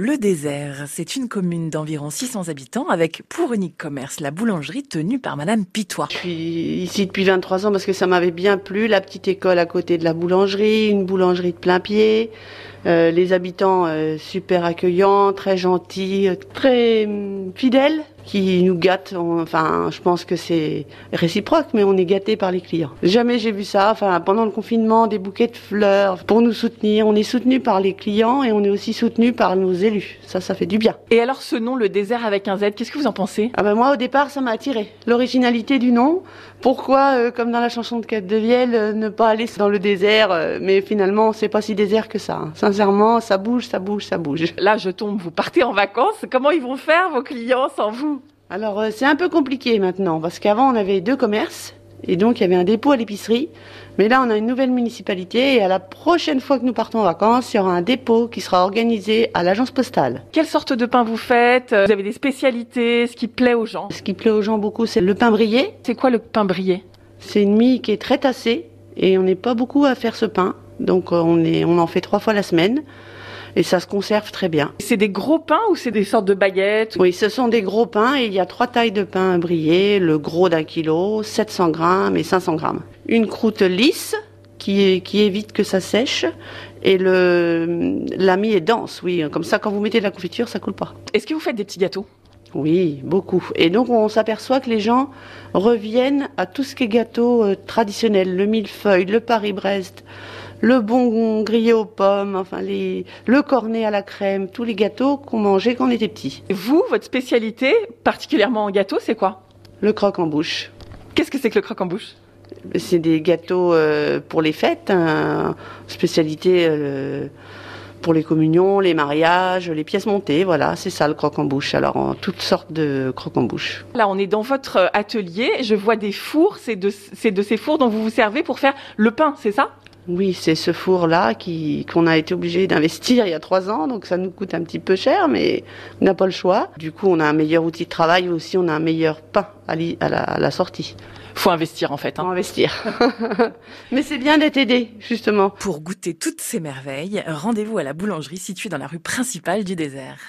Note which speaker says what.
Speaker 1: Le désert, c'est une commune d'environ 600 habitants avec pour unique commerce la boulangerie tenue par Madame Pitois.
Speaker 2: Je suis ici depuis 23 ans parce que ça m'avait bien plu, la petite école à côté de la boulangerie, une boulangerie de plein pied, euh, les habitants euh, super accueillants, très gentils, euh, très hum, fidèles qui nous gâtent. Enfin, je pense que c'est réciproque, mais on est gâté par les clients. Jamais j'ai vu ça. Enfin, pendant le confinement, des bouquets de fleurs pour nous soutenir. On est soutenu par les clients et on est aussi soutenu par nos élus. Ça, ça fait du bien.
Speaker 1: Et alors, ce nom, le désert avec un Z, qu'est-ce que vous en pensez?
Speaker 2: Ah ben moi, au départ, ça m'a attiré. L'originalité du nom. Pourquoi, euh, comme dans la chanson de Kate de Vielle, euh, ne pas aller dans le désert euh, Mais finalement, c'est pas si désert que ça. Hein. Sincèrement, ça bouge, ça bouge, ça bouge.
Speaker 1: Là, je tombe. Vous partez en vacances. Comment ils vont faire vos clients sans vous?
Speaker 2: Alors euh, c'est un peu compliqué maintenant parce qu'avant on avait deux commerces et donc il y avait un dépôt à l'épicerie. Mais là on a une nouvelle municipalité et à la prochaine fois que nous partons en vacances, il y aura un dépôt qui sera organisé à l'agence postale.
Speaker 1: Quelle sorte de pain vous faites? Vous avez des spécialités Ce qui plaît aux gens?
Speaker 2: Ce qui plaît aux gens beaucoup c'est le pain brillé.
Speaker 1: C'est quoi le pain brillé
Speaker 2: C'est une mie qui est très tassée et on n'est pas beaucoup à faire ce pain. Donc euh, on, est, on en fait trois fois la semaine et ça se conserve très bien.
Speaker 1: C'est des gros pains ou c'est des sortes de baguettes?
Speaker 2: Oui, ce sont des gros pains et il y a trois tailles de pain brillés, le gros d'un kilo, 700 grammes et 500 grammes. Une croûte lisse qui, qui évite que ça sèche et le la mie est dense, oui, comme ça quand vous mettez de la confiture, ça coule pas.
Speaker 1: Est-ce que vous faites des petits gâteaux?
Speaker 2: Oui, beaucoup. Et donc on s'aperçoit que les gens reviennent à tout ce qui est gâteau euh, traditionnel, le millefeuille, le Paris-Brest, le bon grillé aux pommes, enfin les, le cornet à la crème, tous les gâteaux qu'on mangeait quand on était petit.
Speaker 1: Vous, votre spécialité, particulièrement en gâteau, c'est quoi?
Speaker 2: Le croque en bouche.
Speaker 1: Qu'est-ce que c'est que le croque en bouche?
Speaker 2: C'est des gâteaux euh, pour les fêtes, hein, spécialité euh, pour les communions, les mariages, les pièces montées, voilà, c'est ça le croque en bouche. Alors en toutes sortes de croque en bouche.
Speaker 1: Là, on est dans votre atelier, je vois des fours, c'est de, c'est de ces fours dont vous vous servez pour faire le pain, c'est ça?
Speaker 2: Oui, c'est ce four-là qui qu'on a été obligé d'investir il y a trois ans, donc ça nous coûte un petit peu cher, mais on n'a pas le choix. Du coup, on a un meilleur outil de travail, aussi on a un meilleur pain à, la, à la, sortie.
Speaker 1: Faut investir en fait.
Speaker 2: Hein. Faut investir. mais c'est bien d'être aidé, justement.
Speaker 1: Pour goûter toutes ces merveilles, rendez-vous à la boulangerie située dans la rue principale du désert.